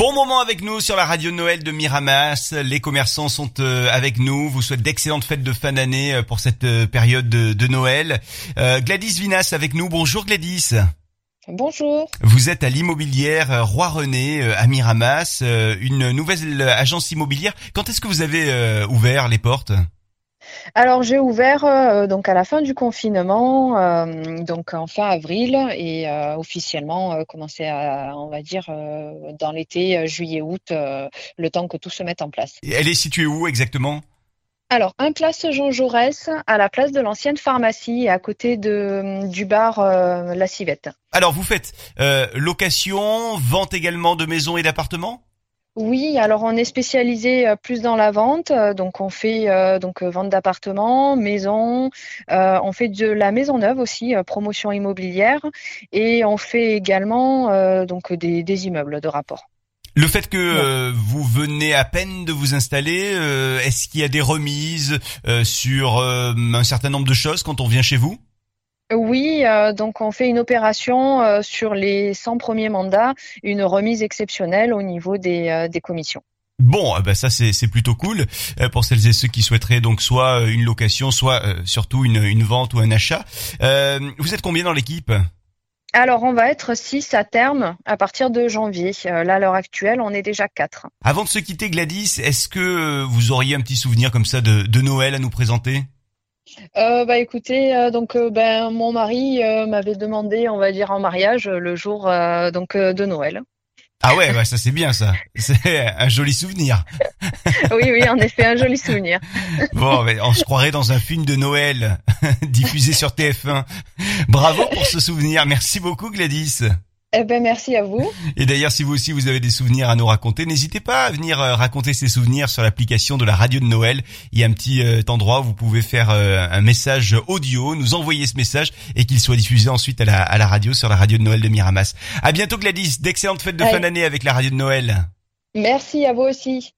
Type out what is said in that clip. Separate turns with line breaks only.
Bon moment avec nous sur la radio Noël de Miramas. Les commerçants sont euh, avec nous. Vous souhaite d'excellentes fêtes de fin d'année euh, pour cette euh, période de, Noël. Gladys Vinas avec nous. Bonjour Gladys.
Bonjour.
Vous êtes à l'immobilière Roi René à Miramas, une nouvelle agence immobilière. Quand est-ce que vous avez ouvert les portes?
Alors j'ai ouvert euh, donc à la fin du confinement, euh, donc en fin avril, et euh, officiellement commencé à, on va dire, dans l'été, juillet-août, le temps que tout se mette en place.
elle est située où exactement?
Alors, un place Jean Jaurès, à la place de l'ancienne pharmacie, à côté de, du bar La Civette.
Alors, vous faites location, vente également de maisons et d'appartements?
Oui, alors on est spécialisé euh, plus dans la vente, euh, donc on fait euh, donc vente d'appartements, maisons, on fait de la maison neuve aussi, promotion immobilière, et on fait également donc des, immeubles de rapport.
Le fait que vous venez à peine de vous installer, est-ce qu'il y a des remises sur un certain nombre de choses quand on vient chez vous?
Oui, euh, donc on fait une opération euh, sur les 100 premiers mandats, une remise exceptionnelle au niveau des, euh, des commissions.
Bon, bah ça c'est plutôt cool pour celles et ceux qui souhaiteraient donc soit une location, soit surtout une, une, vente ou un achat. vous êtes combien dans l'équipe?
Alors, on va être 6 à terme à partir de janvier. là, à l'heure actuelle, on est déjà 4.
Avant de se quitter, Gladys, est-ce que vous auriez un petit souvenir comme ça de, de Noël à nous présenter?
Euh, bah écoutez, euh, donc euh, ben mon mari m'avait demandé, on va dire en mariage le jour donc de Noël.
Ah ouais, bah ça c'est bien ça. C'est un joli souvenir.
oui, oui, en effet, un joli souvenir.
bon, mais on se croirait dans un film de Noël diffusé sur TF1. Bravo pour ce souvenir. Merci beaucoup Gladys.
Eh ben merci à vous.
Et d'ailleurs, si vous aussi vous avez des souvenirs à nous raconter, n'hésitez pas à venir euh, raconter ces souvenirs sur l'application de la radio de Noël. Il y a un petit euh, endroit où vous pouvez faire euh, un message audio, nous envoyer ce message et qu'il soit diffusé ensuite à la, à la radio sur la radio de Noël de Miramas. À bientôt Gladys, d'excellentes fêtes de fin d'année avec la radio de Noël.
Merci à vous aussi.